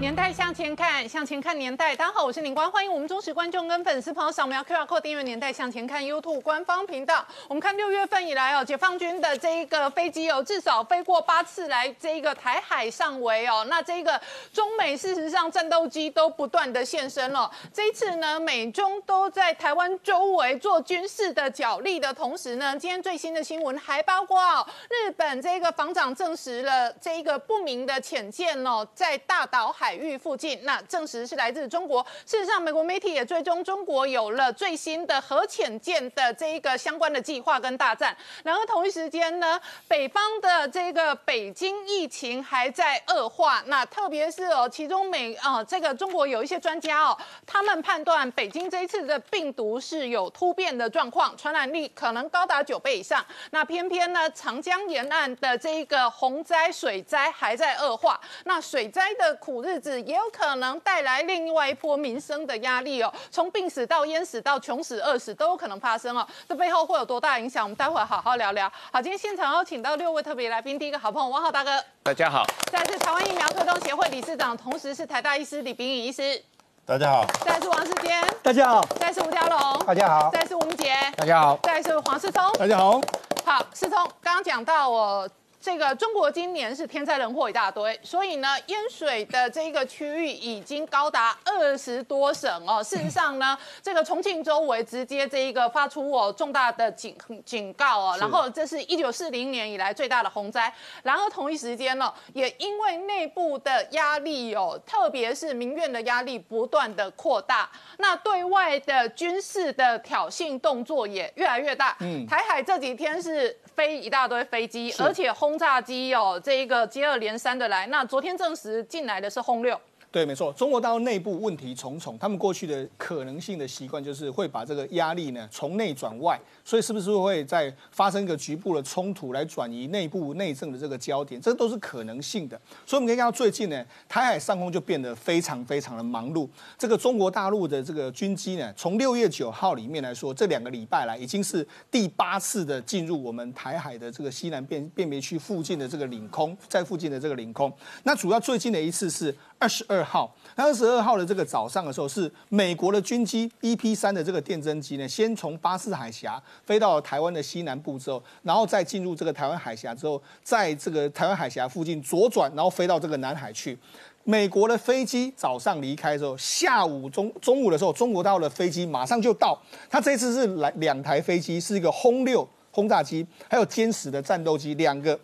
年代向前看，向前看年代。大家好，我是林光，欢迎我们忠实观众跟粉丝朋友扫描 QR Code 订阅《年代向前看》YouTube 官方频道。我们看六月份以来哦，解放军的这一个飞机哦，至少飞过八次来这一个台海上围哦。那这个中美事实上战斗机都不断的现身了。这一次呢，美中都在台湾周围做军事的角力的同时呢，今天最新的新闻还包括哦，日本这个防长证实了这一个不明的潜舰哦，在大岛海。域附近，那证实是来自中国。事实上，美国媒体也追踪中国有了最新的核潜舰的这一个相关的计划跟大战。然后同一时间呢，北方的这个北京疫情还在恶化。那特别是哦，其中美啊，这个中国有一些专家哦，他们判断北京这一次的病毒是有突变的状况，传染力可能高达九倍以上。那偏偏呢，长江沿岸的这一个洪灾水灾还在恶化。那水灾的苦日。也有可能带来另外一波民生的压力哦，从病死到淹死到穷死饿死都有可能发生哦，这背后会有多大影响？我们待会好好聊聊。好，今天现场邀请到六位特别来宾，第一个好朋友汪浩大哥，大家好；再是台湾疫苗推动协会理事长，同时是台大医师李炳宇医师，大家好；再是王世坚，大家好；再是吴家龙，大家好；再是吴明杰，大家好；再是黄世聪，大家好。好，世聪刚刚讲到我。这个中国今年是天灾人祸一大堆，所以呢，淹水的这个区域已经高达二十多省哦。事实上呢，这个重庆周围直接这一个发出哦重大的警警告哦。然后这是一九四零年以来最大的洪灾。然后同一时间呢，也因为内部的压力哦，特别是民怨的压力不断的扩大，那对外的军事的挑衅动作也越来越大。嗯，台海这几天是飞一大堆飞机，而且轰。炸机哦，这一个接二连三的来，那昨天证实进来的是轰六。对，没错，中国大陆内部问题重重，他们过去的可能性的习惯就是会把这个压力呢从内转外，所以是不是会在发生一个局部的冲突来转移内部内政的这个焦点，这都是可能性的。所以我们可以看到最近呢，台海上空就变得非常非常的忙碌。这个中国大陆的这个军机呢，从六月九号里面来说，这两个礼拜来已经是第八次的进入我们台海的这个西南辨辨别区附近的这个领空，在附近的这个领空。那主要最近的一次是。二十二号，那二十二号的这个早上的时候，是美国的军机 EP 三的这个电侦机呢，先从巴士海峡飞到台湾的西南部之后，然后再进入这个台湾海峡之后，在这个台湾海峡附近左转，然后飞到这个南海去。美国的飞机早上离开之后，下午中中午的时候，中国大陆的飞机马上就到。它这次是来两台飞机，是一个轰六轰炸机，还有歼十的战斗机两个。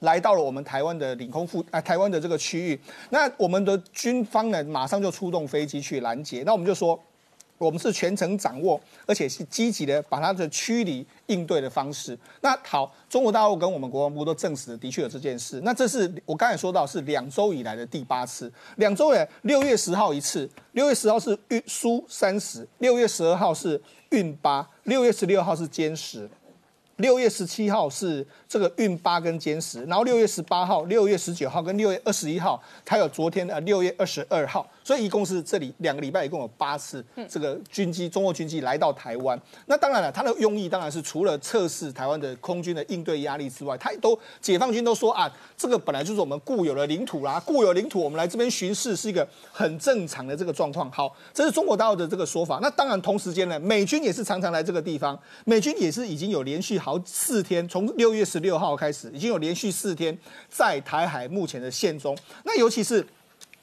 来到了我们台湾的领空附啊，台湾的这个区域，那我们的军方呢，马上就出动飞机去拦截。那我们就说，我们是全程掌握，而且是积极的把它的驱离应对的方式。那好，中国大陆跟我们国防部都证实的确有这件事。那这是我刚才说到是两周以来的第八次，两周诶，六月十号一次，六月十号是运苏三十，六月十二号是运八，六月十六号是歼十。六月十七号是这个运八跟歼十，然后六月十八号、六月十九号跟六月二十一号，还有昨天的六月二十二号。所以一共是这里两个礼拜，一共有八次这个军机，中国军机来到台湾。那当然了，它的用意当然是除了测试台湾的空军的应对压力之外，它都解放军都说啊，这个本来就是我们固有的领土啦，固有领土，我们来这边巡视是一个很正常的这个状况。好，这是中国大陆的这个说法。那当然同时间呢，美军也是常常来这个地方，美军也是已经有连续好四天，从六月十六号开始，已经有连续四天在台海目前的线中。那尤其是。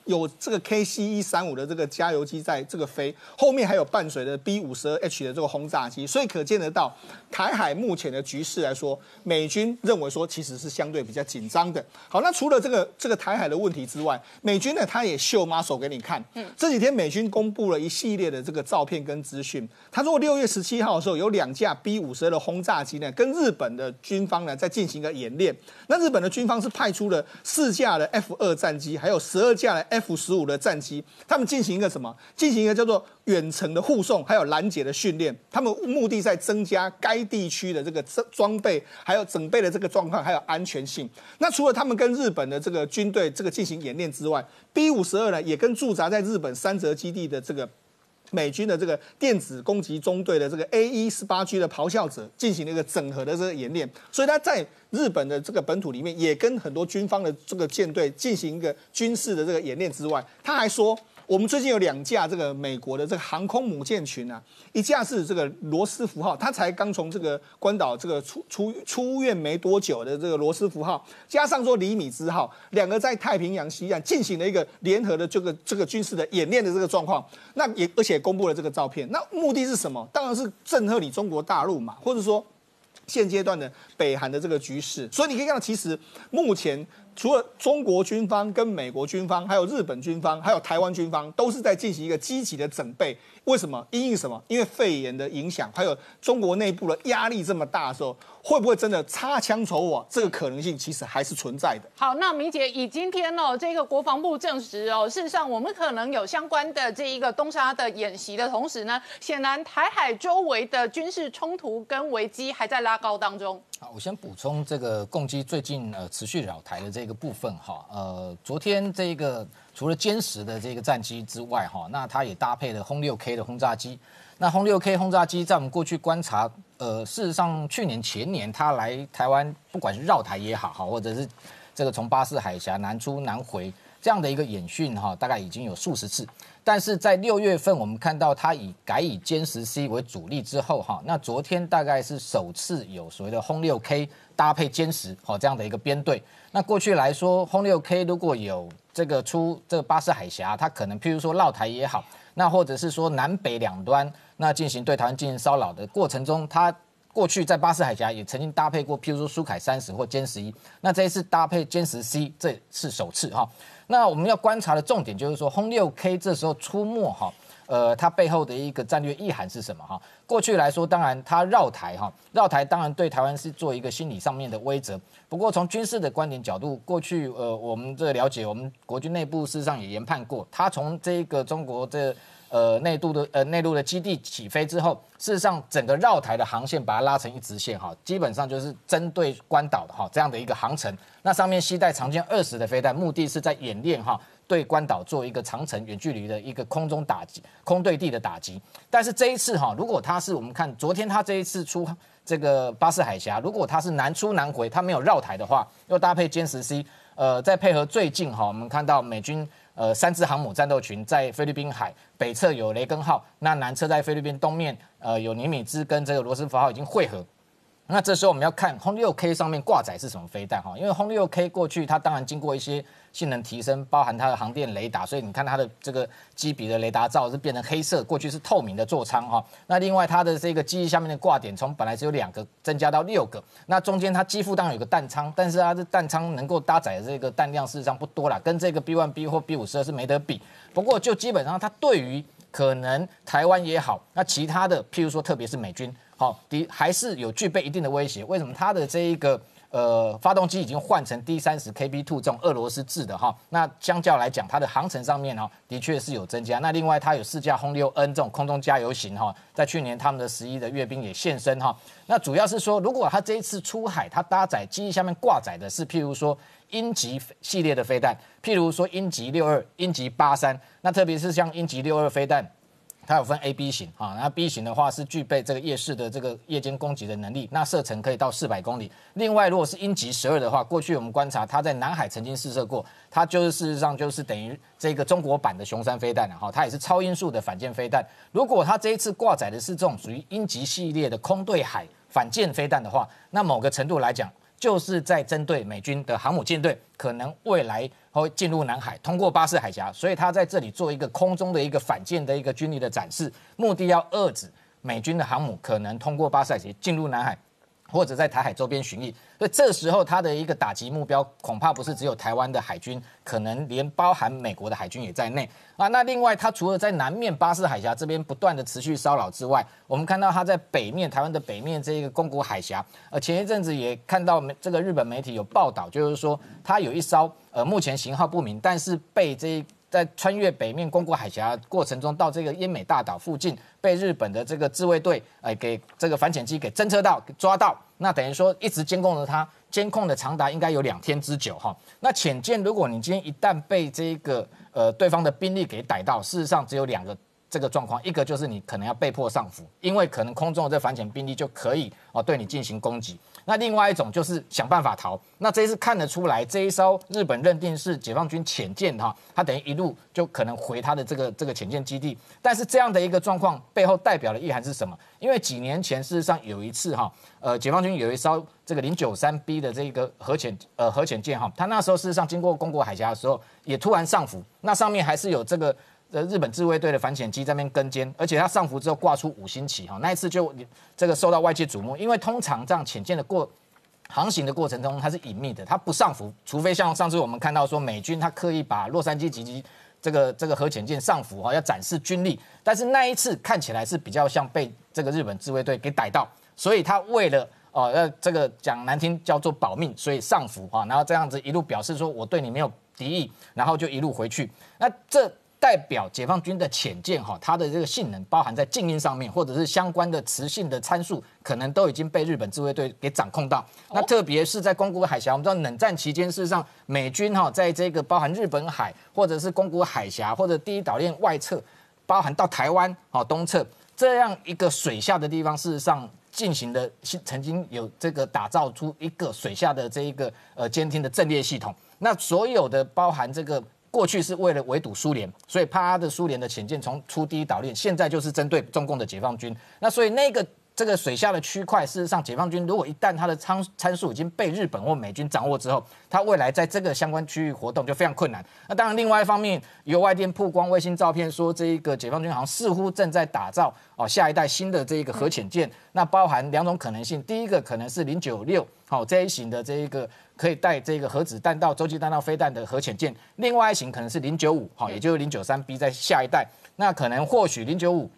有这个 KC 一三五的这个加油机在这个飞，后面还有伴随的 B 五十二 H 的这个轰炸机，所以可见得到台海目前的局势来说，美军认为说其实是相对比较紧张的。好，那除了这个这个台海的问题之外，美军呢他也秀 muscle 给你看。嗯，这几天美军公布了一系列的这个照片跟资讯。他说六月十七号的时候，有两架 B 五十二的轰炸机呢，跟日本的军方呢在进行一个演练。那日本的军方是派出了四架的 F 二战机，还有十二架的。F 十五的战机，他们进行一个什么？进行一个叫做远程的护送，还有拦截的训练。他们目的在增加该地区的这个装备，还有整备的这个状况，还有安全性。那除了他们跟日本的这个军队这个进行演练之外，B 五十二呢，也跟驻扎在日本三泽基地的这个。美军的这个电子攻击中队的这个 A 一十八 G 的咆哮者进行了一个整合的这个演练，所以他在日本的这个本土里面，也跟很多军方的这个舰队进行一个军事的这个演练之外，他还说。我们最近有两架这个美国的这个航空母舰群啊，一架是这个罗斯福号，它才刚从这个关岛这个出出出院没多久的这个罗斯福号，加上说厘米兹号，两个在太平洋西岸进行了一个联合的这个这个军事的演练的这个状况，那也而且公布了这个照片，那目的是什么？当然是震慑你中国大陆嘛，或者说现阶段的北韩的这个局势。所以你可以看到，其实目前。除了中国军方、跟美国军方，还有日本军方，还有台湾军方，都是在进行一个积极的准备。为什么？因为什么？因为肺炎的影响，还有中国内部的压力这么大的时候，会不会真的擦枪走火？这个可能性其实还是存在的。好，那明姐以今天哦，这个国防部证实哦，事实上我们可能有相关的这一个东沙的演习的同时呢，显然台海周围的军事冲突跟危机还在拉高当中。好，我先补充这个共机最近呃持续扰台的这个部分哈，呃，昨天这个。除了歼十的这个战机之外，哈，那它也搭配了轰六 K 的轰炸机。那轰六 K 轰炸机在我们过去观察，呃，事实上去年前年它来台湾，不管是绕台也好，哈，或者是这个从巴士海峡南出南回这样的一个演训，哈，大概已经有数十次。但是在六月份，我们看到它以改以歼十 C 为主力之后，哈，那昨天大概是首次有所谓的轰六 K 搭配歼十，好这样的一个编队。那过去来说，轰六 K 如果有这个出这个巴士海峡，它可能譬如说绕台也好，那或者是说南北两端那进行对台湾进行骚扰的过程中，它过去在巴士海峡也曾经搭配过譬如说苏凯三十或歼十一，那这一次搭配歼十 C 这是首次哈。那我们要观察的重点就是说轰六 K 这时候出没哈。呃，它背后的一个战略意涵是什么哈？过去来说，当然它绕台哈，绕台当然对台湾是做一个心理上面的威慑。不过从军事的观点角度，过去呃，我们这了解，我们国军内部事实上也研判过，它从这个中国这呃内陆的呃内陆的基地起飞之后，事实上整个绕台的航线把它拉成一直线哈，基本上就是针对关岛的哈这样的一个航程。那上面携带长歼二十的飞弹，目的是在演练哈。对关岛做一个长程远距离的一个空中打击、空对地的打击，但是这一次哈，如果他是我们看昨天他这一次出这个巴士海峡，如果他是南出南回，他没有绕台的话，又搭配歼十 C，呃，再配合最近哈，我们看到美军呃三支航母战斗群在菲律宾海北侧有雷根号，那南侧在菲律宾东面呃有尼米兹跟这个罗斯福号已经汇合。那这时候我们要看轰六 K 上面挂载是什么飞弹哈，因为轰六 K 过去它当然经过一些性能提升，包含它的航电雷达，所以你看它的这个机鼻的雷达罩是变成黑色，过去是透明的座舱哈。那另外它的这个机翼下面的挂点从本来只有两个增加到六个，那中间它机腹当然有个弹仓，但是它的弹仓能够搭载的这个弹量事实上不多了，跟这个 B one B 或 B 五十二是没得比。不过就基本上它对于可能台湾也好，那其他的譬如说特别是美军。好，的还是有具备一定的威胁。为什么它的这一个呃发动机已经换成 D 三十 KB two 这种俄罗斯制的哈？那相较来讲，它的航程上面哈，的确是有增加。那另外它有四架轰六 N 这种空中加油型哈，在去年他们的十一的阅兵也现身哈。那主要是说，如果它这一次出海，它搭载机翼下面挂载的是譬如说鹰击系列的飞弹，譬如说鹰击六二、鹰击八三，那特别是像鹰击六二飞弹。它有分 A、B 型啊，那 B 型的话是具备这个夜视的这个夜间攻击的能力，那射程可以到四百公里。另外，如果是鹰击十二的话，过去我们观察它在南海曾经试射过，它就是事实上就是等于这个中国版的雄三飞弹了哈，它也是超音速的反舰飞弹。如果它这一次挂载的是这种属于鹰击系列的空对海反舰飞弹的话，那某个程度来讲，就是在针对美军的航母舰队可能未来。会进入南海，通过巴士海峡，所以他在这里做一个空中的一个反舰的一个军力的展示，目的要遏制美军的航母可能通过巴士海峡进入南海。或者在台海周边巡弋，所以这时候他的一个打击目标恐怕不是只有台湾的海军，可能连包含美国的海军也在内啊。那另外，他除了在南面巴士海峡这边不断的持续骚扰之外，我们看到他在北面台湾的北面这个宫古海峡，呃，前一阵子也看到这个日本媒体有报道，就是说他有一艘呃目前型号不明，但是被这在穿越北面宫古海峡过程中，到这个奄美大岛附近，被日本的这个自卫队哎给这个反潜机给侦测到抓到，那等于说一直监控着它，监控的长达应该有两天之久哈。那潜舰，如果你今天一旦被这个呃对方的兵力给逮到，事实上只有两个。这个状况，一个就是你可能要被迫上浮，因为可能空中的这反潜兵力就可以哦对你进行攻击。那另外一种就是想办法逃。那这一次看得出来，这一艘日本认定是解放军潜舰哈，它等于一路就可能回它的这个这个潜舰基地。但是这样的一个状况背后代表的意涵是什么？因为几年前事实上有一次哈，呃，解放军有一艘这个零九三 B 的这个核潜呃核潜舰哈，它那时候事实上经过宫古海峡的时候也突然上浮，那上面还是有这个。呃，日本自卫队的反潜机在那边跟监，而且它上浮之后挂出五星旗哈，那一次就这个受到外界瞩目，因为通常这样潜舰的过航行的过程中它是隐秘的，它不上浮，除非像上次我们看到说美军他刻意把洛杉矶级级这个这个核潜舰上浮哈，要展示军力，但是那一次看起来是比较像被这个日本自卫队给逮到，所以他为了哦要这个讲难听叫做保命，所以上浮啊，然后这样子一路表示说我对你没有敌意，然后就一路回去，那这。代表解放军的潜舰哈，它的这个性能包含在静音上面，或者是相关的磁性的参数，可能都已经被日本自卫队给掌控到。那特别是在宫古海峡，我们知道冷战期间，事实上美军哈在这个包含日本海，或者是宫古海峡，或者第一岛链外侧，包含到台湾哈东侧这样一个水下的地方，事实上进行的曾经有这个打造出一个水下的这一个呃监听的阵列系统。那所有的包含这个。过去是为了围堵苏联，所以怕的苏联的潜舰从出第一岛链，现在就是针对中共的解放军。那所以那个这个水下的区块，事实上解放军如果一旦它的参参数已经被日本或美军掌握之后，它未来在这个相关区域活动就非常困难。那当然，另外一方面有外电曝光卫星照片，说这一个解放军好像似乎正在打造哦下一代新的这一个核潜舰。那包含两种可能性，第一个可能是零九六好这一型的这一个。可以带这个核子弹道、洲际弹道飞弹的核潜舰，另外一型可能是零九五，哈，也就是零九三 B 在下一代。那可能或许零九五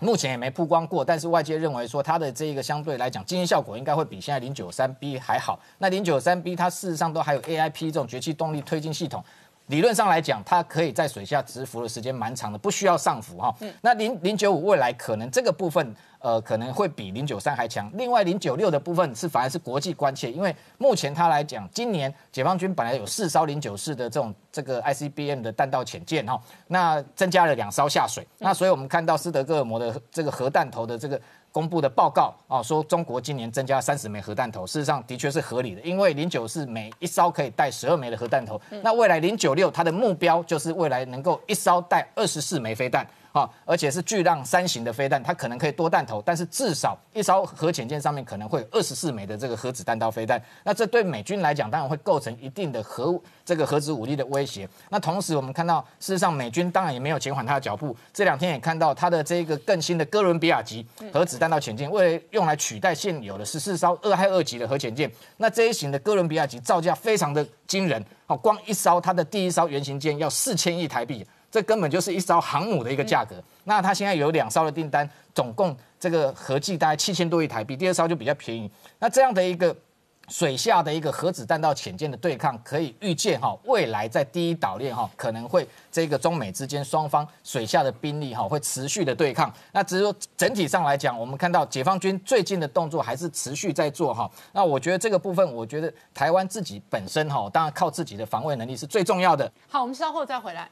目前也没曝光过，但是外界认为说它的这个相对来讲，经验效果应该会比现在零九三 B 还好。那零九三 B 它事实上都还有 AIP 这种绝气动力推进系统。理论上来讲，它可以在水下直浮的时间蛮长的，不需要上浮哈。那零零九五未来可能这个部分，呃，可能会比零九三还强。另外零九六的部分是反而是国际关切，因为目前它来讲，今年解放军本来有四艘零九四的这种这个 ICBM 的弹道潜舰哈，那增加了两艘下水，那所以我们看到斯德哥尔摩的这个核弹头的这个。公布的报告啊，说中国今年增加三十枚核弹头，事实上的确是合理的，因为零九四每一艘可以带十二枚的核弹头，那未来零九六它的目标就是未来能够一艘带二十四枚飞弹。啊，而且是巨浪三型的飞弹，它可能可以多弹头，但是至少一艘核潜舰上面可能会有二十四枚的这个核子弹道飞弹。那这对美军来讲，当然会构成一定的核这个核子武力的威胁。那同时，我们看到事实上美军当然也没有减缓它的脚步，这两天也看到它的这个更新的哥伦比亚级核子弹道潜舰，为了用来取代现有的十四艘二亥二级的核潜舰。那这一型的哥伦比亚级造价非常的惊人，哦，光一艘它的第一艘原型舰要四千亿台币。这根本就是一艘航母的一个价格。那它现在有两艘的订单，总共这个合计大概七千多亿台币。第二艘就比较便宜。那这样的一个水下的一个核子弹道潜舰的对抗，可以预见哈，未来在第一岛链哈，可能会这个中美之间双方水下的兵力哈，会持续的对抗。那只是说整体上来讲，我们看到解放军最近的动作还是持续在做哈。那我觉得这个部分，我觉得台湾自己本身哈，当然靠自己的防卫能力是最重要的。好，我们稍后再回来。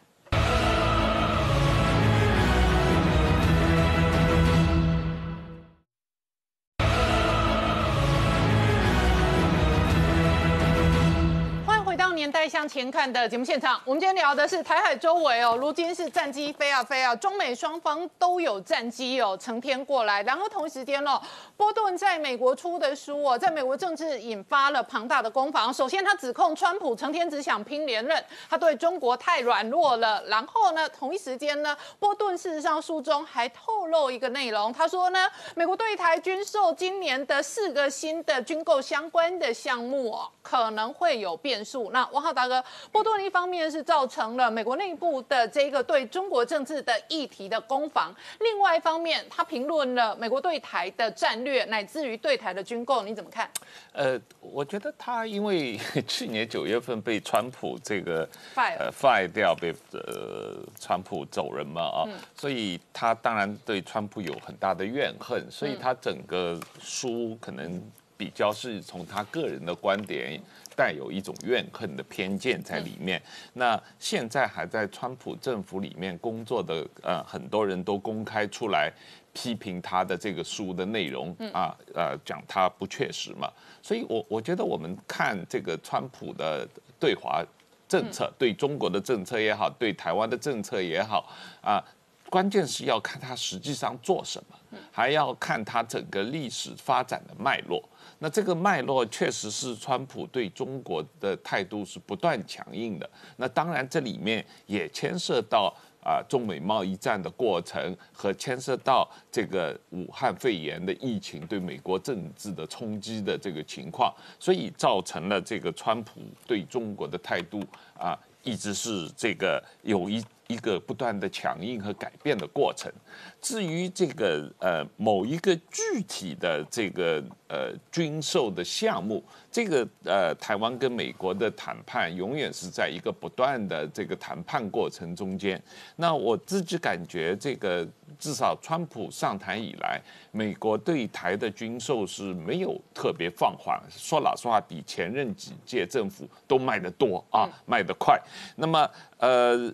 年代向前看的节目现场，我们今天聊的是台海周围哦，如今是战机飞啊飞啊，中美双方都有战机哦，成天过来。然后同时间哦，波顿在美国出的书哦，在美国政治引发了庞大的攻防。首先，他指控川普成天只想拼连任，他对中国太软弱了。然后呢，同一时间呢，波顿事实上书中还透露一个内容，他说呢，美国对台军售今年的四个新的军购相关的项目哦，可能会有变数。那王浩大哥，波多一方面是造成了美国内部的这个对中国政治的议题的攻防，另外一方面，他评论了美国对台的战略，乃至于对台的军购，你怎么看？呃，我觉得他因为 去年九月份被川普这个 fire 呃 fire 掉，被呃川普走人嘛啊，所以他当然对川普有很大的怨恨，所以他整个书可能比较是从他个人的观点。带有一种怨恨的偏见在里面。那现在还在川普政府里面工作的呃很多人都公开出来批评他的这个书的内容啊，呃讲他不确实嘛。所以我我觉得我们看这个川普的对华政策，对中国的政策也好，对台湾的政策也好啊，关键是要看他实际上做什么，还要看他整个历史发展的脉络。那这个脉络确实是川普对中国的态度是不断强硬的。那当然这里面也牵涉到啊中美贸易战的过程和牵涉到这个武汉肺炎的疫情对美国政治的冲击的这个情况，所以造成了这个川普对中国的态度啊一直是这个有一。一个不断的强硬和改变的过程。至于这个呃某一个具体的这个呃军售的项目，这个呃台湾跟美国的谈判永远是在一个不断的这个谈判过程中间。那我自己感觉，这个至少川普上台以来，美国对台的军售是没有特别放缓。说老实话，比前任几届政府都卖得多啊，卖得快。那么呃。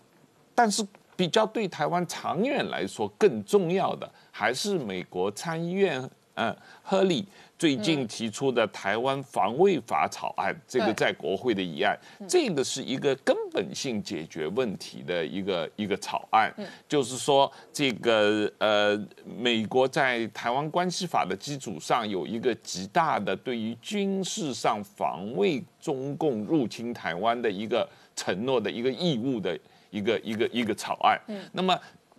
但是比较对台湾长远来说更重要的，还是美国参议院嗯亨利最近提出的台湾防卫法草案，这个在国会的议案，这个是一个根本性解决问题的一个一个草案，就是说这个呃美国在台湾关系法的基础上有一个极大的对于军事上防卫中共入侵台湾的一个承诺的一个义务的。一个一个一个草案，那么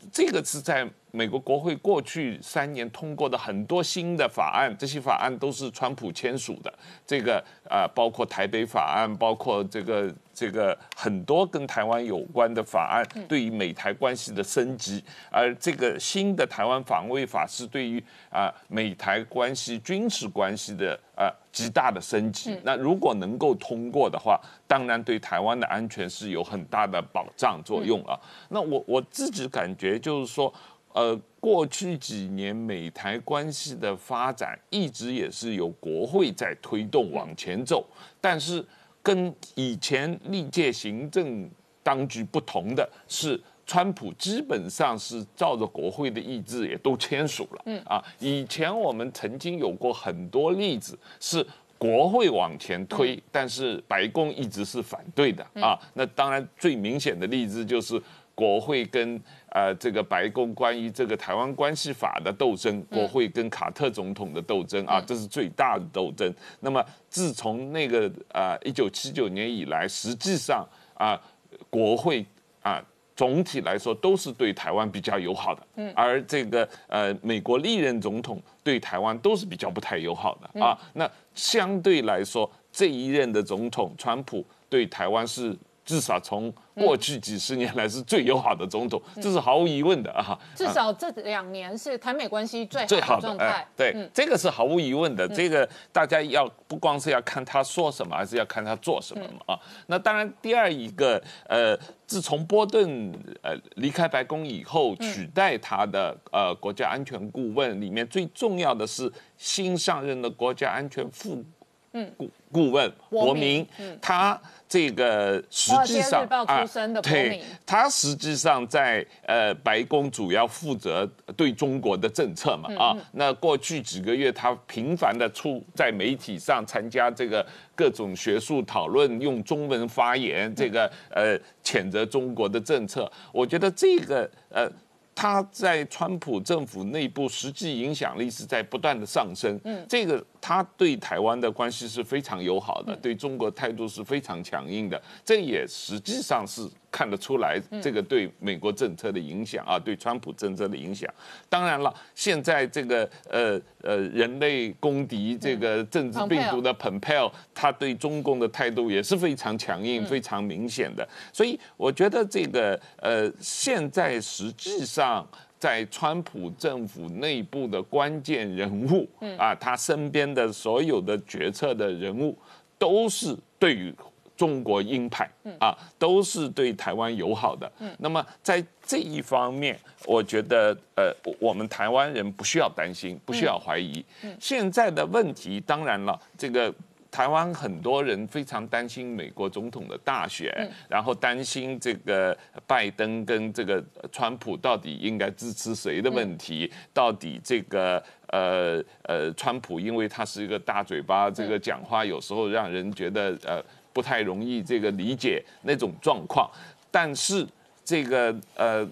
这个是在。美国国会过去三年通过的很多新的法案，这些法案都是川普签署的。这个啊，包括台北法案，包括这个这个很多跟台湾有关的法案，对于美台关系的升级。而这个新的台湾防卫法是对于啊美台关系军事关系的啊极大的升级。那如果能够通过的话，当然对台湾的安全是有很大的保障作用啊。那我我自己感觉就是说。呃，过去几年美台关系的发展一直也是由国会在推动往前走，但是跟以前历届行政当局不同的是，川普基本上是照着国会的意志也都签署了。嗯啊，以前我们曾经有过很多例子是国会往前推，但是白宫一直是反对的啊。那当然最明显的例子就是国会跟。呃，这个白宫关于这个台湾关系法的斗争，国会跟卡特总统的斗争啊，这是最大的斗争。那么自从那个呃一九七九年以来，实际上啊，国会啊总体来说都是对台湾比较友好的，嗯，而这个呃美国历任总统对台湾都是比较不太友好的啊。那相对来说，这一任的总统川普对台湾是至少从。过去几十年来是最友好的总统，这是毫无疑问的啊。至少这两年是台美关系最好的状态。对，这个是毫无疑问的。这个大家要不光是要看他说什么，还是要看他做什么嘛啊。那当然，第二一个，呃，自从波顿呃离开白宫以后，取代他的呃国家安全顾问里面最重要的是新上任的国家安全副顾顾问伯明，他。这个实际上啊，对，他实际上在呃白宫主要负责对中国的政策嘛啊。那过去几个月，他频繁的出在媒体上参加这个各种学术讨论，用中文发言，这个呃谴责中国的政策。我觉得这个呃。他在川普政府内部实际影响力是在不断的上升，嗯，这个他对台湾的关系是非常友好的，对中国态度是非常强硬的，这也实际上是看得出来这个对美国政策的影响啊，对川普政策的影响。当然了，现在这个呃呃人类公敌这个政治病毒的 p，他对中共的态度也是非常强硬、非常明显的。所以我觉得这个呃现在实际上。在川普政府内部的关键人物，啊，他身边的所有的决策的人物，都是对于中国鹰派，啊，都是对台湾友好的。那么在这一方面，我觉得，呃，我们台湾人不需要担心，不需要怀疑。现在的问题，当然了，这个。台湾很多人非常担心美国总统的大选，然后担心这个拜登跟这个川普到底应该支持谁的问题，到底这个呃呃川普因为他是一个大嘴巴，这个讲话有时候让人觉得呃不太容易这个理解那种状况，但是这个呃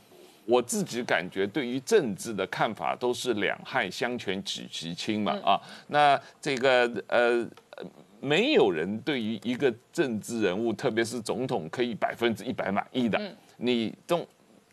我自己感觉对于政治的看法都是两害相权取其轻嘛啊，那这个呃。没有人对于一个政治人物，特别是总统，可以百分之一百满意的。你都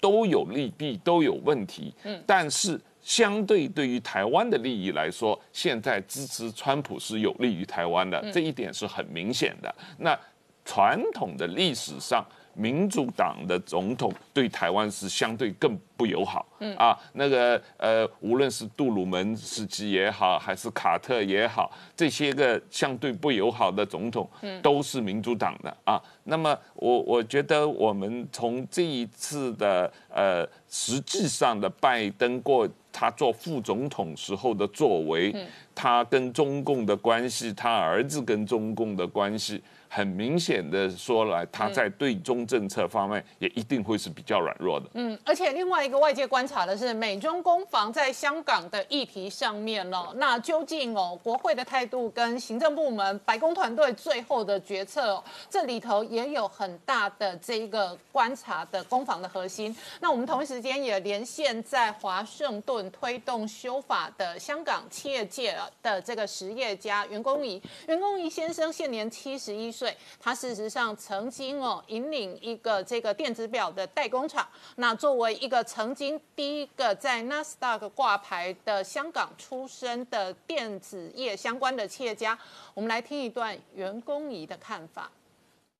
都有利弊，都有问题。嗯，但是相对对于台湾的利益来说，现在支持川普是有利于台湾的，这一点是很明显的。那传统的历史上。民主党的总统对台湾是相对更不友好，嗯啊，那个呃，无论是杜鲁门时期也好，还是卡特也好，这些个相对不友好的总统，嗯，都是民主党的啊。那么我我觉得我们从这一次的呃实际上的拜登过他做副总统时候的作为，他跟中共的关系，他儿子跟中共的关系。很明显的说来，他在对中政策方面也一定会是比较软弱的。嗯，而且另外一个外界观察的是，美中攻防在香港的议题上面哦，那究竟哦，国会的态度跟行政部门、白宫团队最后的决策，这里头也有很大的这一个观察的攻防的核心。那我们同一时间也连线在华盛顿推动修法的香港企业界的这个实业家袁公仪，袁公仪先生现年七十一。岁，他事实上曾经哦引领一个这个电子表的代工厂。那作为一个曾经第一个在纳斯达克挂牌的香港出身的电子业相关的企业家，我们来听一段袁公仪的看法。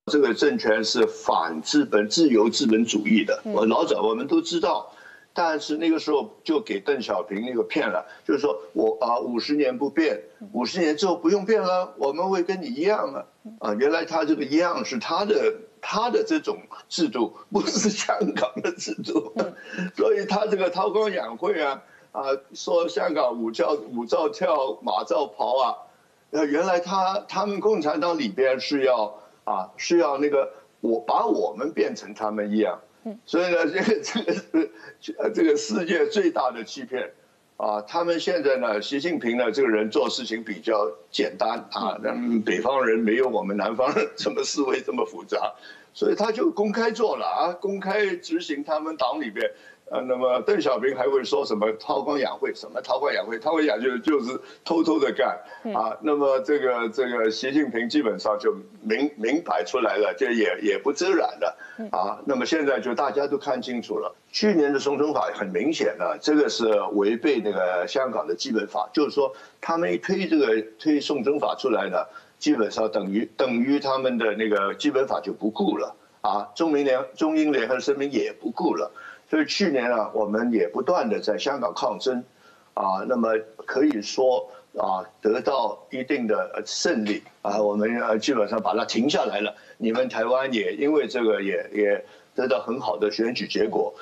这个政权是反资本、自由资本主义的。我老早我们都知道。但是那个时候就给邓小平那个骗了，就是说我啊五十年不变，五十年之后不用变了，我们会跟你一样啊啊！原来他这个一样是他的他的这种制度，不是香港的制度，所以他这个韬光养晦啊啊，说香港舞照舞照跳马照跑啊，呃，原来他他们共产党里边是要啊是要那个我把我们变成他们一样。所以呢，这个这个是这个世界最大的欺骗啊！他们现在呢，习近平呢这个人做事情比较简单啊，那北方人没有我们南方人这么思维这么复杂，所以他就公开做了啊，公开执行他们党里边。呃，那么邓小平还会说什么韬光养晦？什么韬光养晦？韬光养就就是偷偷的干啊。那么这个这个习近平基本上就明明摆出来了，就也也不遮染了啊。那么现在就大家都看清楚了，去年的送中法很明显的，这个是违背那个香港的基本法，就是说他们一推这个推送中法出来呢，基本上等于等于他们的那个基本法就不顾了啊。中民联中英联合声明也不顾了。所以去年啊，我们也不断的在香港抗争，啊，那么可以说啊，得到一定的胜利啊，我们呃基本上把它停下来了。你们台湾也因为这个也也得到很好的选举结果。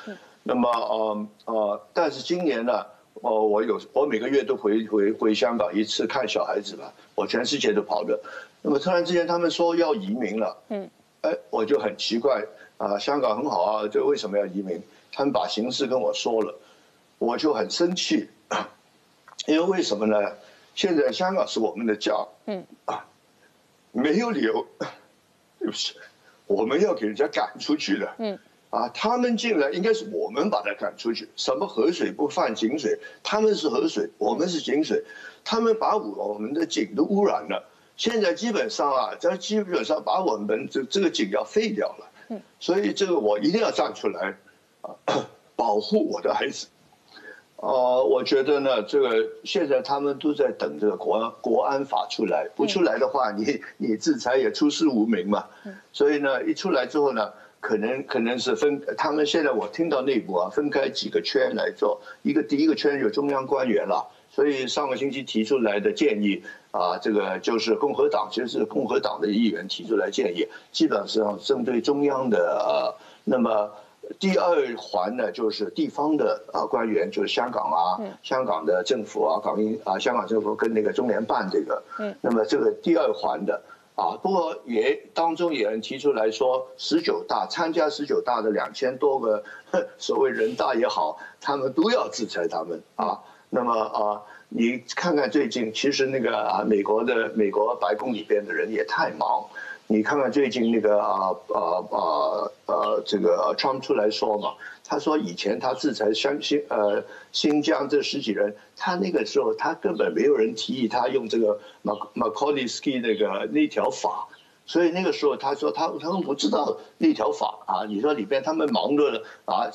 那么呃呃，但是今年呢，哦，我有我每个月都回回回香港一次看小孩子吧，我全世界都跑的。那么突然之间他们说要移民了，嗯，哎，我就很奇怪啊，香港很好啊，这为什么要移民？他们把形势跟我说了，我就很生气，因为为什么呢？现在香港是我们的家，嗯啊，没有理由，对不起，我们要给人家赶出去的，嗯啊，他们进来应该是我们把他赶出去。什么河水不犯井水？他们是河水，我们是井水，他们把我我们的井都污染了。现在基本上啊，这基本上把我们这这个井要废掉了。嗯所以这个我一定要站出来，啊，保护我的孩子。呃，我觉得呢，这个现在他们都在等这个国国安法出来，不出来的话，你你制裁也出师无名嘛。所以呢，一出来之后呢，可能可能是分，他们现在我听到内部啊，分开几个圈来做，一个第一个圈有中央官员了，所以上个星期提出来的建议啊，这个就是共和党，其实是共和党的议员提出来建议，基本上针对中央的呃，那么。第二环呢，就是地方的啊官员，就是香港啊，香港的政府啊，港英啊，香港政府跟那个中联办这个，嗯，那么这个第二环的啊，不过也当中有人提出来说，十九大参加十九大的两千多个 所谓人大也好，他们都要制裁他们啊。那么啊，你看看最近，其实那个啊，美国的美国白宫里边的人也太忙。你看看最近那个啊啊啊呃这个 Trump 出来说嘛，他说以前他制裁新新呃新疆这十几人，他那个时候他根本没有人提议他用这个马马考尼斯基那个那条法，所以那个时候他说他他们不知道那条法啊，你说里边他们忙着啊，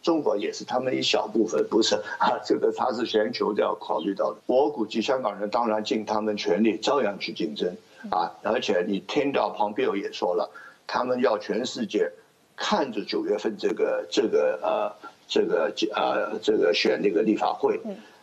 中国也是他们一小部分，不是啊，这个他是全球都要考虑到的。我估计香港人当然尽他们全力，照样去竞争。啊，而且你听到庞贝尔也说了，他们要全世界看着九月份这个这个呃这个呃这个选那个立法会，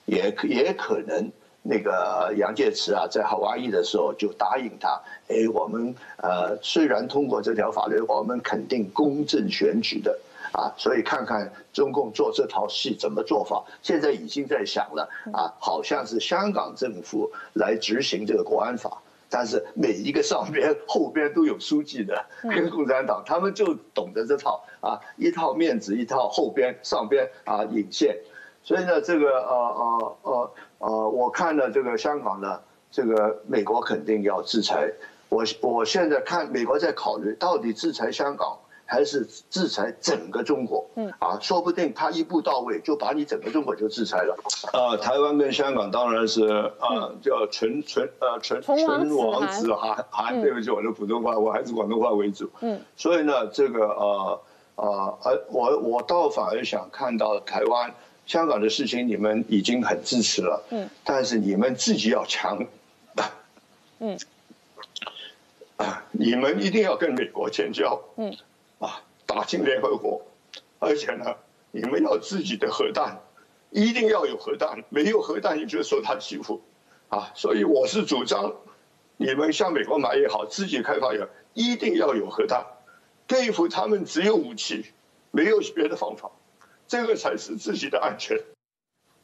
也也可能那个杨介慈啊在夏威夷的时候就答应他，哎，我们呃虽然通过这条法律，我们肯定公正选举的啊，所以看看中共做这套戏怎么做法，现在已经在想了啊，好像是香港政府来执行这个国安法。但是每一个上边后边都有书记的，跟共产党他们就懂得这套啊，一套面子一套后边上边啊引线，所以呢，这个呃呃呃呃，我看了这个香港的这个美国肯定要制裁，我我现在看美国在考虑到底制裁香港。还是制裁整个中国，嗯。啊，说不定他一步到位就把你整个中国就制裁了。呃，台湾跟香港当然是啊，叫纯纯呃纯纯王子哈韩，对不起，我的普通话我还是广东话为主。嗯，所以呢，这个呃呃呃，我我倒反而想看到台湾、香港的事情，你们已经很支持了，嗯，但是你们自己要强，嗯，你们一定要跟美国建交，嗯。啊，打进联合国，而且呢，你们要自己的核弹，一定要有核弹，没有核弹你就受他欺负，啊，所以我是主张，你们向美国买也好，自己开发也好，一定要有核弹，对付他们只有武器，没有别的方法，这个才是自己的安全。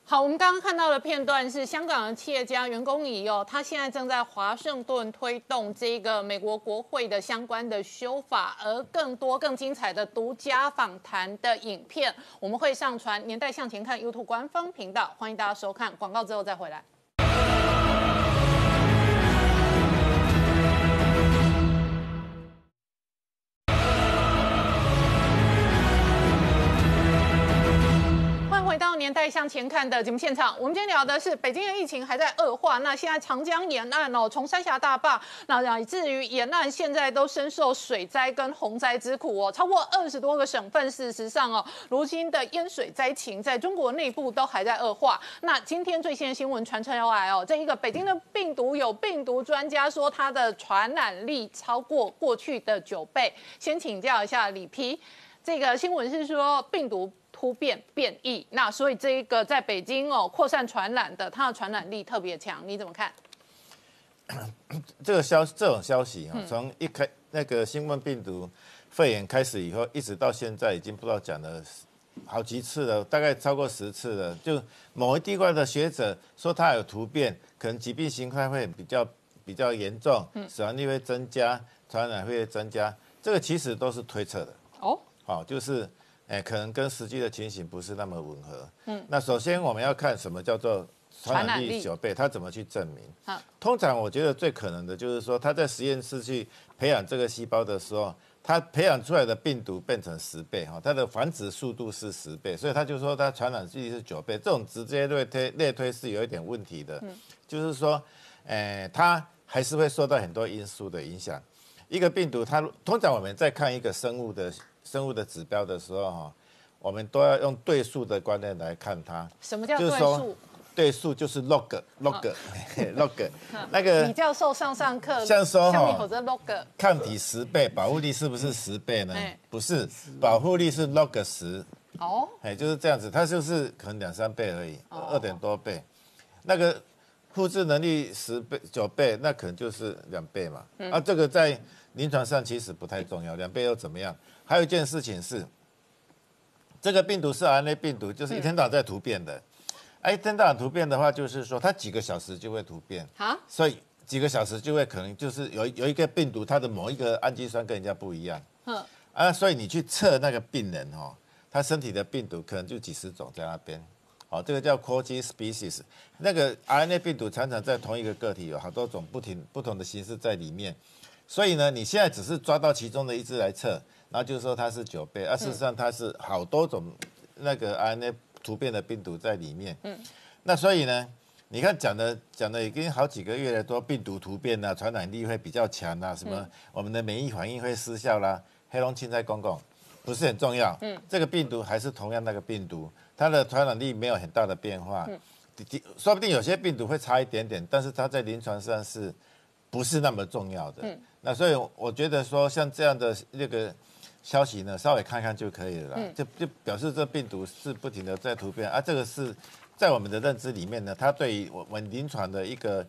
好，我们刚刚看到的片段是香港的企业家员工仪哦，他现在正在华盛顿推动这个美国国会的相关的修法，而更多更精彩的独家访谈的影片，我们会上传年代向前看 YouTube 官方频道，欢迎大家收看。广告之后再回来。回到年代向前看的节目现场，我们今天聊的是北京的疫情还在恶化。那现在长江沿岸哦，从三峡大坝，那以至于沿岸现在都深受水灾跟洪灾之苦哦。超过二十多个省份，事实上哦，如今的淹水灾情在中国内部都还在恶化。那今天最新的新闻传出来哦，这一个北京的病毒有病毒专家说它的传染力超过过去的九倍。先请教一下李批，这个新闻是说病毒。突变变异，那所以这一个在北京哦扩散传染的，它的传染力特别强，你怎么看？这个消这种消息啊，从一开那个新冠病毒肺炎开始以后，一直到现在已经不知道讲了好几次了，大概超过十次了。就某一地块的学者说它有突变，可能疾病形态会比较比较严重，死亡率会增加，传染会增加，这个其实都是推测的。哦，好，就是。哎，可能跟实际的情形不是那么吻合。嗯，那首先我们要看什么叫做传染力九倍，他怎么去证明？好，通常我觉得最可能的就是说，他在实验室去培养这个细胞的时候，他培养出来的病毒变成十倍哈，它的繁殖速度是十倍，所以他就说它传染力是九倍。这种直接类推类推是有一点问题的。嗯，就是说，哎，它还是会受到很多因素的影响。一个病毒它通常我们在看一个生物的生物的指标的时候哈，我们都要用对数的观念来看它。什么叫对数？对数就是 log log log 那个李教授上上课，像说哈抗体十倍，保护力是不是十倍呢哎？不是，保护力是 log 十，哦，哎，就是这样子，它就是可能两三倍而已，哦二点多倍。那个复制能力十倍、九倍，那可能就是两倍嘛。嗯啊，这个在临床上其实不太重要，两倍又怎么样？还有一件事情是，这个病毒是 RNA 病毒，就是一天到晚在突变的。哎，一天到晚突变的话，就是说它几个小时就会突变。好，所以几个小时就会可能就是有有一个病毒，它的某一个氨基酸跟人家不一样，嗯，啊，所以你去测那个病人哦，他身体的病毒可能就几十种在那边，哦，这个叫 quality species。那个 RNA 病毒常常在同一个个体有好多种不停不同的形式在里面，所以呢，你现在只是抓到其中的一只来测，然后就说它是九倍，啊，事实上它是好多种那个 RNA 突变的病毒在里面，嗯，那所以呢。你看讲的讲的已经好几个月了，说病毒突变啊，传染力会比较强啊，什么我们的免疫反应会失效啦。黑龙青菜公公不是很重要，嗯，这个病毒还是同样那个病毒，它的传染力没有很大的变化，说不定有些病毒会差一点点，但是它在临床上是不是那么重要的？那所以我觉得说像这样的那个消息呢，稍微看看就可以了啦，就就表示这病毒是不停的在突变啊，这个是在我们的认知里面呢，它对于我们临床的一个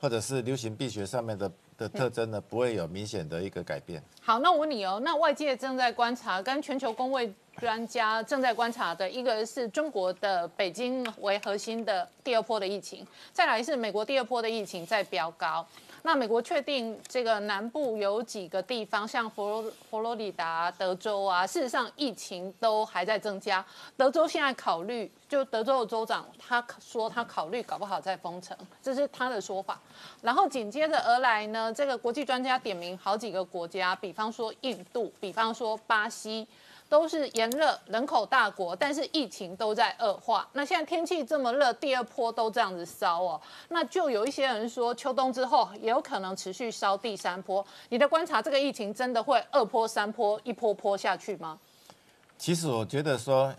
或者是流行病学上面的的特征呢，不会有明显的一个改变。好，那我问你哦，那外界正在观察，跟全球工位专家正在观察的一个是中国的北京为核心的第二波的疫情，再来是美国第二波的疫情在飙高。那美国确定这个南部有几个地方，像佛罗佛罗里达、德州啊，事实上疫情都还在增加。德州现在考虑，就德州的州长他说他考虑搞不好再封城，这是他的说法。然后紧接着而来呢，这个国际专家点名好几个国家，比方说印度，比方说巴西。都是炎热人口大国，但是疫情都在恶化。那现在天气这么热，第二波都这样子烧哦，那就有一些人说，秋冬之后也有可能持续烧第三波。你的观察，这个疫情真的会二波、三波一波波下去吗？其实我觉得说，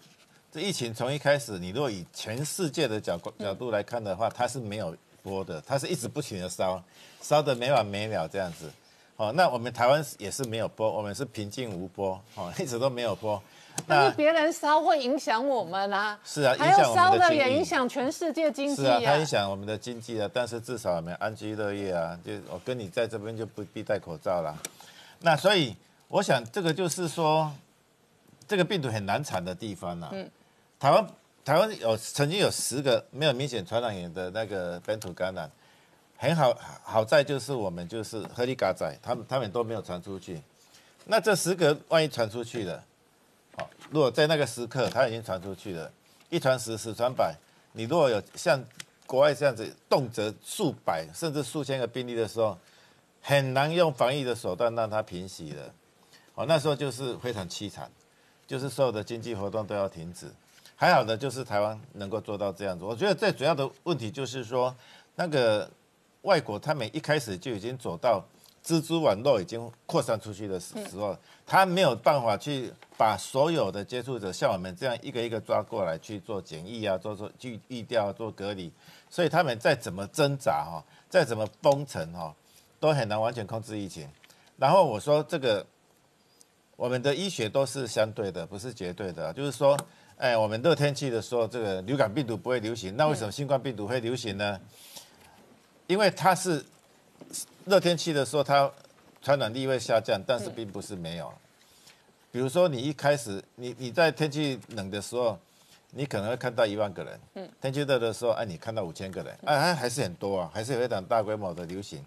这疫情从一开始，你如果以全世界的角角度来看的话，它是没有波的，它是一直不停的烧，烧的没完没了这样子。哦，那我们台湾也是没有播，我们是平静无波，哦，一直都没有播。但是别人烧会影响我们啊，是啊，还有烧的影响我们的经济。也影响全世界经济是啊，它啊影。响我们的经济啊，但是至少我们安居乐业啊，就我跟你在这边就不必戴口罩了。那所以我想这个就是说，这个病毒很难产的地方啊。嗯。台湾台湾有曾经有十个没有明显传染源的那个本土感染，很好好在就是我们就是合力嘎仔，他们他们都没有传出去。那这十个万一传出去了，好，如果在那个时刻他已经传出去了，一传十，十传百，你如果有像国外这样子动辄数百甚至数千个病例的时候，很难用防疫的手段让它平息的。哦，那时候就是非常凄惨，就是所有的经济活动都要停止。还好的就是台湾能够做到这样子。我觉得最主要的问题就是说，那个外国他们一开始就已经走到蜘蛛网络已经扩散出去的时时候，他没有办法去把所有的接触者像我们这样一个一个抓过来去做检疫啊，做做去疫调、做隔离，所以他们再怎么挣扎哈，再怎么封城哈，都很难完全控制疫情。然后我说这个，我们的医学都是相对的，不是绝对的，就是说。哎，我们热天气的时候，这个流感病毒不会流行，那为什么新冠病毒会流行呢？因为它是热天气的时候，它传染力会下降，但是并不是没有。比如说，你一开始，你你在天气冷的时候，你可能会看到一万个人，嗯，天气热的时候，哎、你看到五千个人，哎、还还是很多啊，还是有一场大规模的流行。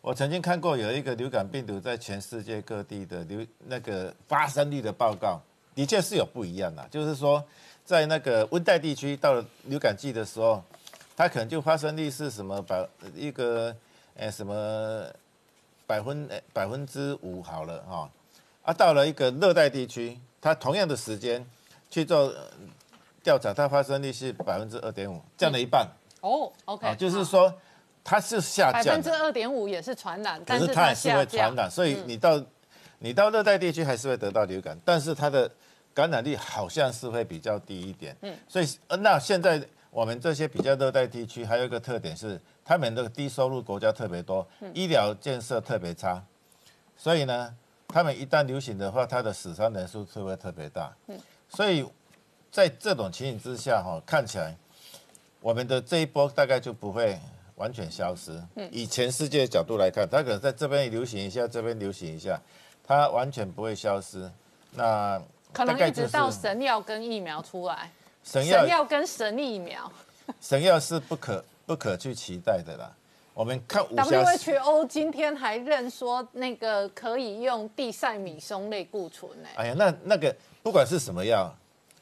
我曾经看过有一个流感病毒在全世界各地的流那个发生率的报告。的确是有不一样的，就是说，在那个温带地区到了流感季的时候，它可能就发生率是什么百一个，呃什么百分呃百分之五好了哈，啊到了一个热带地区，它同样的时间去做呃调查，它发生率是百分之二点五，降了一半。哦，OK，啊，就是好说，它是下降百，分之二点五也是传染，可但是它还是会传。染，所以你到、你到热带地区还是会得到流感，但是它的感染率好像是会比较低一点。嗯，所以呃那现在我们这些比较热带地区还有一个特点是，他们的低收入国家特别多，医疗建设特别差，所以呢，他们一旦流行的话，它的死伤人数是会特别大。嗯，所以在这种情形之下，哈，看起来我们的这一波大概就不会完全消失。以全世界的角度来看，它可能在这边流行一下，这边流行一下，它完全不会消失。那可能一直到神药跟疫苗出来，神药神药跟神疫苗神药是不可不可去期待的啦。我们看，WHO 今天还认说那个可以用地塞米松类固醇呢、哎呀，那那个不管是什么药，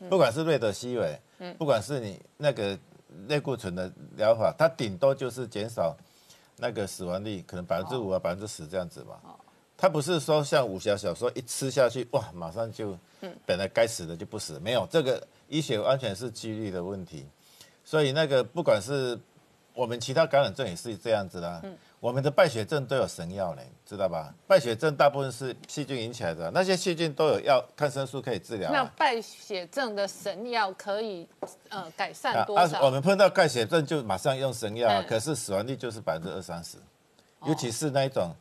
不管是瑞德西韦，不管是你那个类固醇的疗法，它顶多就是减少那个死亡率，可能百分之五啊、百分之十这样子吧。它不是说像武侠小说一吃下去，哇，马上就本来该死的就不死，没有这个医学完全是几率的问题。所以那个不管是我们其他感染症也是这样子啦。我们的败血症都有神药呢，知道吧？败血症大部分是细菌引起来的，那些细菌都有药抗生素可以治疗、那啊。败血症的神药可以呃改善啊多少？我们碰到败血症就马上用神药可是死亡率就是百分之二三十，尤其是那一种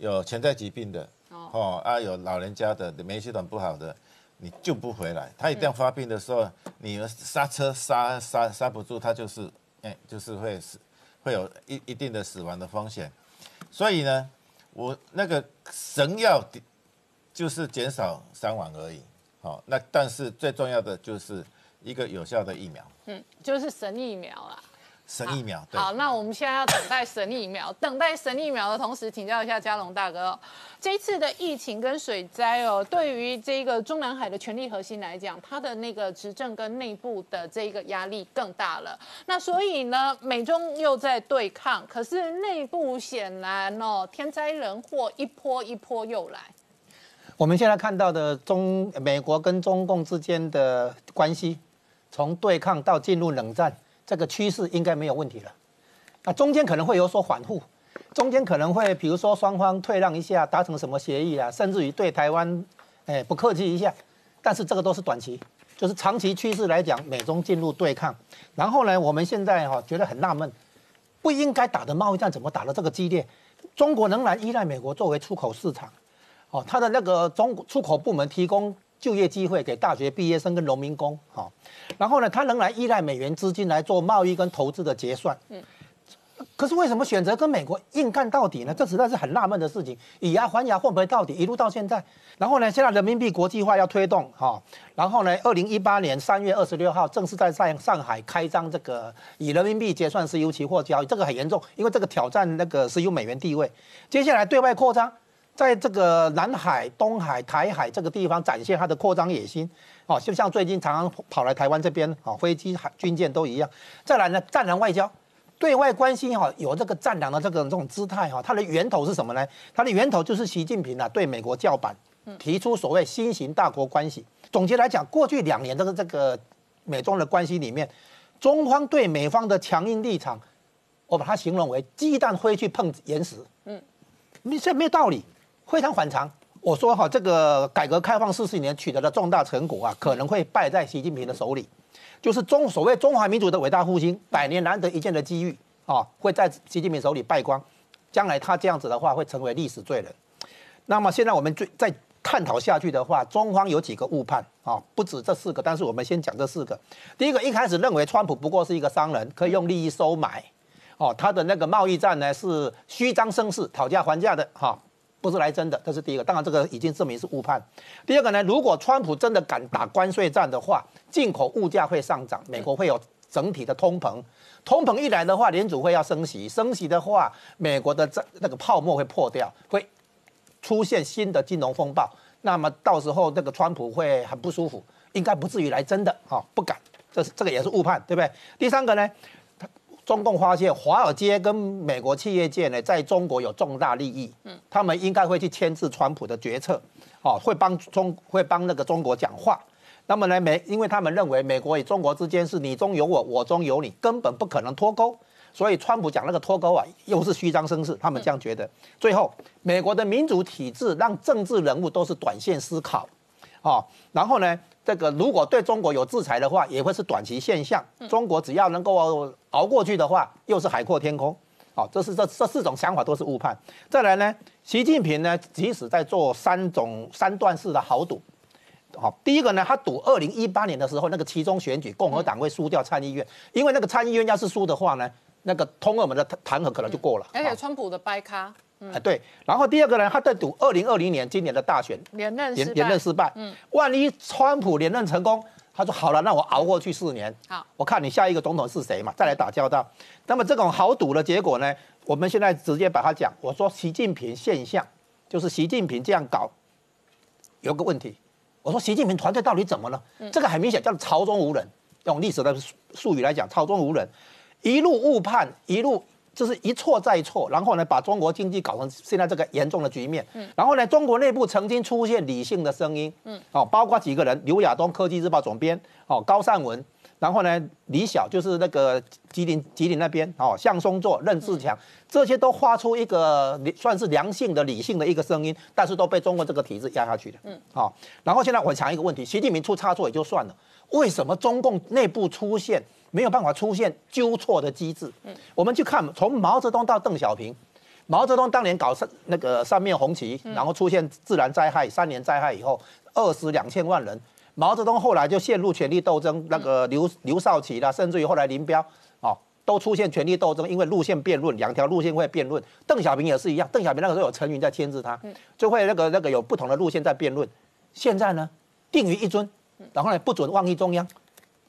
有潜在疾病的哦啊，有老人家的免疫系统不好的，你救不回来。他一旦发病的时候，你刹车刹刹刹不住，他就是哎，就是会死，会有一一定的死亡的风险。所以呢，我那个神药就是减少伤亡而已。好、那但是最重要的就是一个有效的疫苗，嗯，就是神疫苗啦。神疫苗。对。好，那我们现在要等待神疫苗。等待神疫苗的同时，请教一下嘉龙大哥、哦，这一次的疫情跟水灾哦，对于这个中南海的权力核心来讲，它的那个执政跟内部的这个压力更大了。那所以呢，美中又在对抗，可是内部显然哦，天灾人祸一波一波又来。我们现在看到的中美国跟中共之间的关系，从对抗到进入冷战，这个趋势应该没有问题了。那中间可能会有所缓护，中间可能会比如说双方退让一下，达成什么协议啊，甚至于对台湾，哎不客气一下，但是这个都是短期，就是长期趋势来讲，美中进入对抗。然后呢，我们现在哈、觉得很纳闷，不应该打的贸易战怎么打得这个激烈？中国仍然依赖美国作为出口市场。哦，他的那个中出口部门提供就业机会给大学毕业生跟农民工，好、然后呢，他仍然依赖美元资金来做贸易跟投资的结算，嗯，可是为什么选择跟美国硬干到底呢？这实在是很纳闷的事情，以牙还牙混不到底，一路到现在。然后呢，现在人民币国际化要推动，哈、然后呢，二零一八年三月二十六号正式在上上海开张这个以人民币结算石油期货交易，这个很严重，因为这个挑战那个石油美元地位。接下来对外扩张。在这个南海、东海、台海这个地方展现它的扩张野心，哦，就像最近常常跑来台湾这边，哦，飞机、海军舰都一样。再来呢，战狼外交，对外关系哈、有这个战狼的这个这种姿态哈、它的源头是什么呢？它的源头就是习近平啊对美国叫板，提出所谓新型大国关系。总结来讲，过去两年这个这个美中的关系里面，中方对美方的强硬立场，我把它形容为鸡蛋飞去碰岩石，嗯，你这没有道理。非常反常。我说哈，这个改革开放四十年取得的重大成果啊，可能会败在习近平的手里，就是中所谓中华民族的伟大复兴，百年难得一见的机遇啊，会在习近平手里败光。将来他这样子的话，会成为历史罪人。那么现在我们最再探讨下去的话，中方有几个误判啊？不止这四个，但是我们先讲这四个。第一个，一开始认为川普不过是一个商人，可以用利益收买，哦，他的那个贸易战呢是虚张声势、讨价还价的哈。不是来真的，这是第一个。当然，这个已经证明是误判。第二个呢，如果川普真的敢打关税战的话，进口物价会上涨，美国会有整体的通膨。通膨一来的话，联储会要升息，升息的话，美国的这那个泡沫会破掉，会出现新的金融风暴。那么到时候那个川普会很不舒服，应该不至于来真的哈、不敢。这是这个也是误判，对不对？第三个呢？中共发现华尔街跟美国企业界呢，在中国有重大利益，嗯，他们应该会去牵制川普的决策，哦，会帮中会帮那个中国讲话。那么呢，美因为他们认为美国与中国之间是你中有我，我中有你，根本不可能脱钩。所以川普讲那个脱钩啊，又是虚张声势，他们这样觉得。最后，美国的民主体制让政治人物都是短线思考，哦，然后呢，这个如果对中国有制裁的话，也会是短期现象。中国只要能够熬过去的话，又是海阔天空。好，这是这这四种想法都是误判。再来呢，习近平呢，即使在做三种三段式的豪赌。好，第一个呢，他赌二零一八年的时候那个其中选举，共和党会输掉参议院，因为那个参议院要是输的话呢，那个通俄门的弹劾可能就过了。而且川普的掰咖，哎对，然后第二个呢，他在赌二零二零年今年的大选连任失败，连任失败，嗯，万一川普连任成功，他说好了，那我熬过去四年，好，我看你下一个总统是谁嘛，再来打交道。那么这种豪赌的结果呢，我们现在直接把它讲，我说习近平现象，就是习近平这样搞，有个问题。我说习近平团队到底怎么了？这个很明显叫朝中无人，用历史的术语来讲，朝中无人，一路误判，一路就是一错再错，然后呢，把中国经济搞成现在这个严重的局面。然后呢，中国内部曾经出现理性的声音，哦，包括几个人，刘亚东，科技日报总编，哦，高善文。然后呢，李晓就是那个吉林吉林那边哦，向松作、任志强，这些都发出一个算是良性的、理性的一个声音，但是都被中国这个体制压下去了。嗯，好。然后现在我想一个问题：习近平出差错也就算了，为什么中共内部出现没有办法出现纠错的机制？嗯，我们去看从毛泽东到邓小平，毛泽东当年搞三那个三面红旗，然后出现自然灾害，三年灾害以后，饿死两千万人。毛泽东后来就陷入权力斗争，那个刘刘少奇啦，甚至于后来林彪，哦，都出现权力斗争，因为路线辩论，两条路线会辩论。邓小平也是一样，邓小平那个时候有陈云在牵制他，就会那个那个有不同的路线在辩论。现在呢，定于一尊，然后呢不准妄议中央，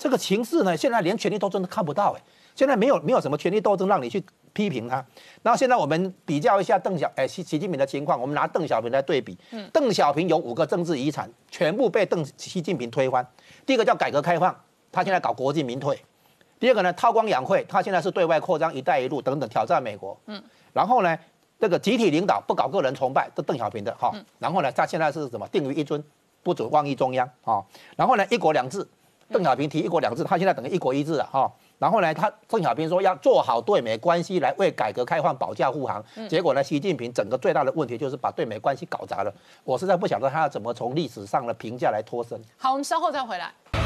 这个情势呢，现在连权力斗争都看不到哎，现在没有没有什么权力斗争让你去。批评他，然后现在我们比较一下邓小哎习习近平的情况，我们拿邓小平来对比。嗯，邓小平有五个政治遗产，全部被邓习近平推翻。第一个叫改革开放，他现在搞国进民退；第二个呢，韬光养晦，他现在是对外扩张“一带一路”等等挑战美国。嗯，然后呢，这个集体领导不搞个人崇拜，这邓小平的哈。然后呢，他现在是什么？定于一尊，不准妄议中央啊。然后呢，一国两制，邓小平提一国两制，他现在等于一国一制了哈。然后呢，他邓小平说要做好对美关系，来为改革开放保驾护航。结果呢，习近平整个最大的问题就是把对美关系搞砸了。我实在不晓得他要怎么从历史上的评价来脱身。好，我们稍后再回来。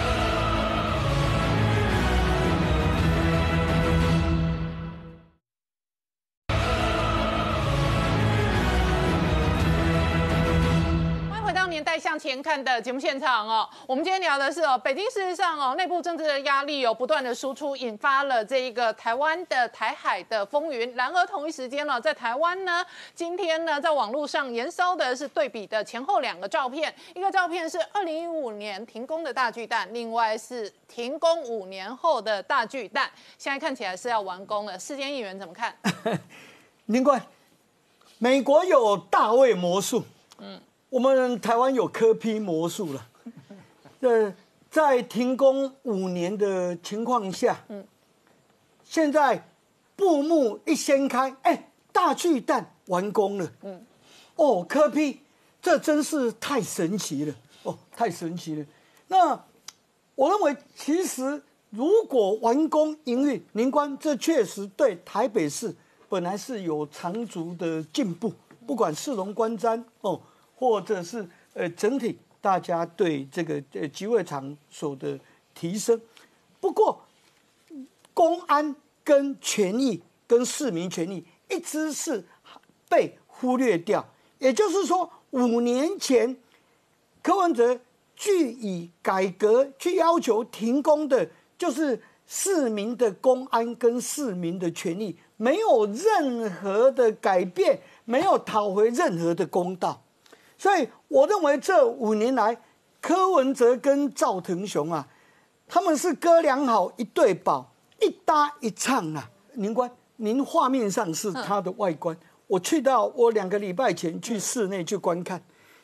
向前看的节目现场哦，我们今天聊的是哦，北京事实上哦，内部政治的压力有不断的输出，引发了这一个台湾的台海的风云。然而同一时间呢，在台湾呢，今天呢，在网络上燃烧的是对比的前后两个照片，一个照片是二零一五年停工的大巨蛋，另外是停工五年后的大巨蛋，现在看起来是要完工了。世间议员怎么看？林冠，美国有大卫魔术，嗯。我们台湾有科批魔术了，呃，在停工五年的情况下，嗯，现在布幕一掀开，哎，大巨蛋完工了，嗯，哦，科批，这真是太神奇了，哦，太神奇了。那我认为，其实如果完工营运，宁官，这确实对台北市本来是有长足的进步，不管市容观瞻，哦。或者是呃，整体大家对这个呃集会场所的提升，不过公安跟权益跟市民权益一直是被忽略掉。也就是说，五年前柯文哲据以改革去要求停工的，就是市民的公安跟市民的权利，没有任何的改变，没有讨回任何的公道。所以我认为这五年来，柯文哲跟赵腾雄啊，他们是哥俩好一对宝，一搭一唱啊。您官，您画面上是它的外观，我去到我两个礼拜前去室内去观看，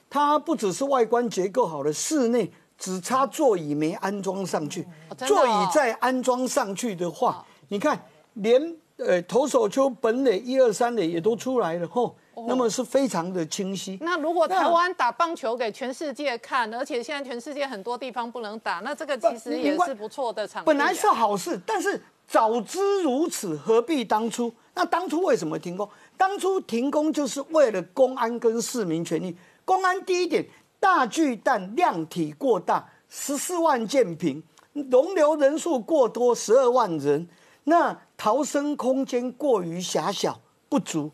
它不只是外观结构好了，室内只差座椅没安装上去，座椅再安装上去的话，你看连呃投手丘本垒一二三垒也都出来了吼。那么是非常的清晰。那如果台湾打棒球给全世界看，而且现在全世界很多地方不能打，那这个其实也是不错的场。本来是好事，但是早知如此，何必当初？那当初为什么停工？当初停工就是为了公安跟市民权益。公安第一点，大巨蛋量体过大，十四万件平，容留人数过多，十二万人，那逃生空间过于狭小不足，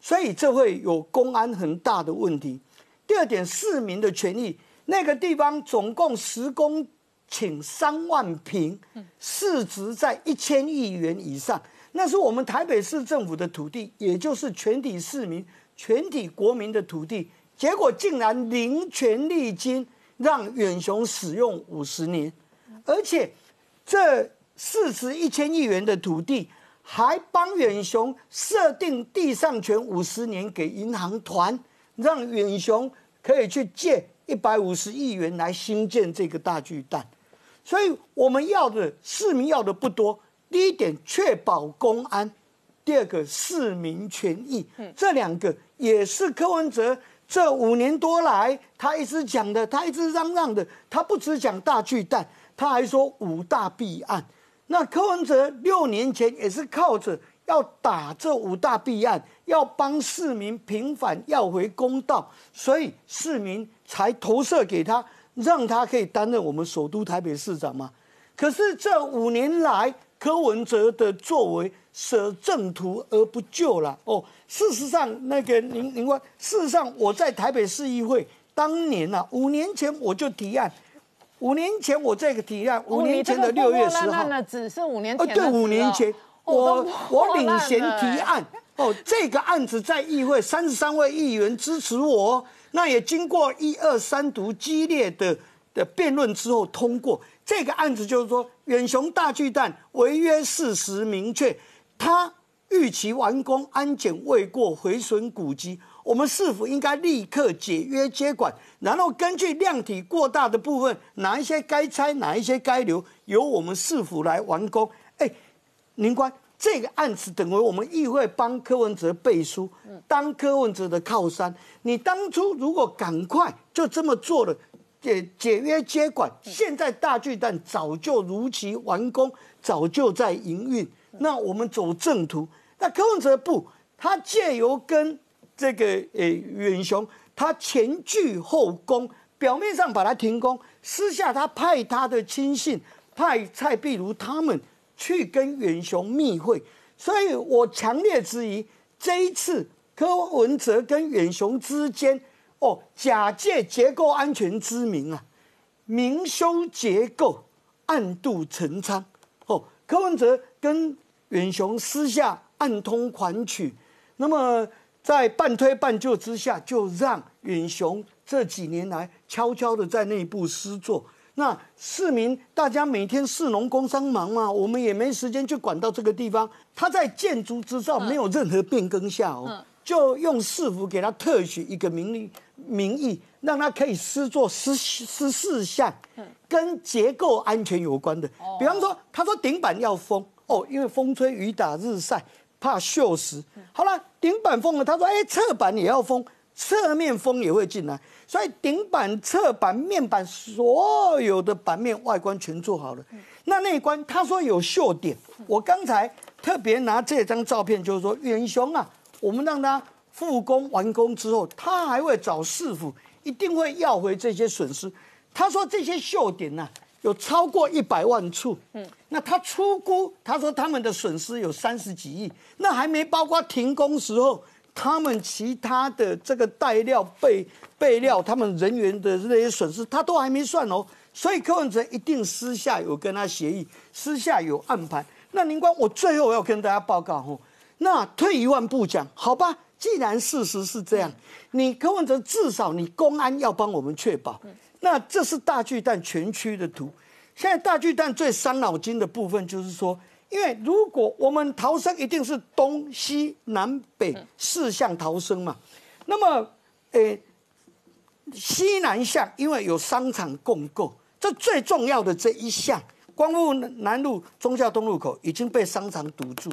所以这会有公安很大的问题。第二点，市民的权益，那个地方总共十公顷三万平，市值在一千亿元以上，那是我们台北市政府的土地，也就是全体市民、全体国民的土地。结果竟然零权利金让远雄使用五十年，而且这市值一千亿元的土地，还帮远雄设定地上权五十年给银行团，让远雄可以去借一百五十亿元来兴建这个大巨蛋。所以我们要的市民要的不多，第一点确保公安，第二个市民权益，这两个也是柯文哲。这五年多来，他一直讲的，他一直嚷嚷的，他不只讲大巨蛋，他还说五大弊案。那柯文哲六年前也是靠着要打这五大弊案，要帮市民平反，要回公道，所以市民才投射给他，让他可以担任我们首都台北市长嘛。可是这五年来，柯文哲的作为舍正途而不救了哦。事实上，那个您您问，事实上我在台北市议会当年啊，五年前我就提案，五年前我这个提案，五年前的六月十号，只是五年前，对，五年前。我我领衔提案。哦，这个案子在议会三十三位议员支持我，那也经过一二三读激烈的的辩论之后通过。这个案子就是说，远雄大巨蛋违约事实明确，他预期完工，安检未过，毁损古迹，我们是否应该立刻解约接管？然后根据量体过大的部分，哪一些该拆，哪一些该留，由我们市府来完工？哎，林官，这个案子等于我们议会帮柯文哲背书，当柯文哲的靠山。你当初如果赶快就这么做了。解解约接管，现在大巨蛋早就如期完工，早就在营运。那我们走正途。那柯文哲不，他借由跟这个呃远雄，他前倨后攻，表面上把他停工，私下他派他的亲信，派蔡壁如他们去跟远雄密会。所以我强烈质疑这一次柯文哲跟远雄之间。哦，假借结构安全之名啊，明修结构，暗度陈仓。哦，柯文哲跟远雄私下暗通款曲，那么在半推半就之下，就让允雄这几年来悄悄的在内部施作。那市民大家每天市农工商忙嘛，我们也没时间去管到这个地方。他在建筑执照没有任何变更下哦。就用市府给他特许一个名利名义，让他可以施作十十四项，跟结构安全有关的。比方说，他说顶板要封哦，因为风吹雨打日晒怕锈蚀。好了，顶板封了，他说哎，侧板也要封，侧面封也会进来，所以顶板、侧板、面板所有的板面外观全做好了。那内观他说有锈点，我刚才特别拿这张照片，就是说远雄啊。我们让他复工完工之后，他还会找师傅，一定会要回这些损失。他说这些锈点呢，有超过一百万处。嗯，那他出估，他说他们的损失有三十几亿，那还没包括停工时候他们其他的这个带料备备料，他们人员的这些损失，他都还没算哦。所以柯文哲一定私下有跟他协议，私下有安排。那林官，我最后要跟大家报告哦。那退一万步讲，好吧，既然事实是这样，你柯文哲至少你公安要帮我们确保。那这是大巨蛋全区的图。现在大巨蛋最伤脑筋的部分就是说，因为如果我们逃生一定是东西南北四向逃生嘛，那么，诶，西南向因为有商场共构，这最重要的这一项，光复南路忠孝东路口已经被商场堵住。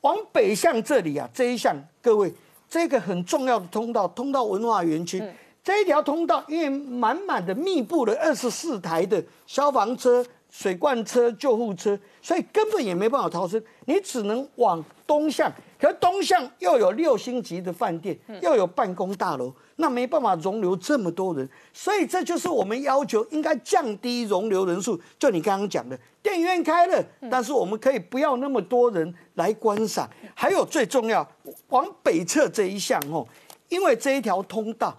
往北向这里啊，这一项各位，这个很重要的通道通到文化园区，这一条通道，因为满满的密布了二十四台的消防车、水罐车、救护车，所以根本也没办法逃生。你只能往东向，可是东向又有六星级的饭店，又有办公大楼，那没办法容留这么多人。所以这就是我们要求应该降低容留人数。就你刚刚讲的，电影院开了，但是我们可以不要那么多人来观赏。还有最重要，往北侧这一项哦，因为这一条通道。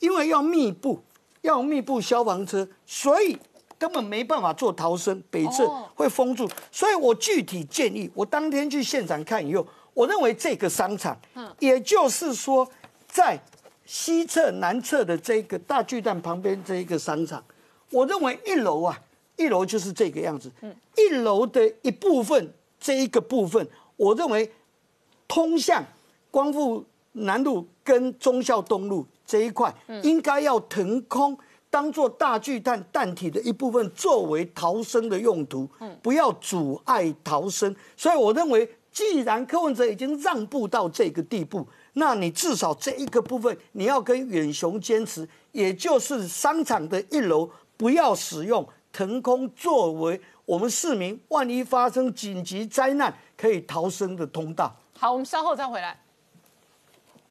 因为要密布，要密布消防车，所以根本没办法做逃生，北侧会封住。所以我具体建议，我当天去现场看以后，我认为这个商场，嗯，也就是说，在西侧、南侧的这个大巨蛋旁边这一个商场，我认为一楼啊，一楼就是这个样子，嗯，一楼的一部分这一个部分，我认为通向光复南路跟忠孝东路。这一块应该要腾空，当做大巨蛋弹体的一部分，作为逃生的用途，不要阻碍逃生。所以我认为，既然柯文哲已经让步到这个地步，那你至少这一个部分，你要跟远雄坚持，也就是商场的一楼不要使用腾空作为我们市民万一发生紧急灾难可以逃生的通道。好，我们稍后再回来。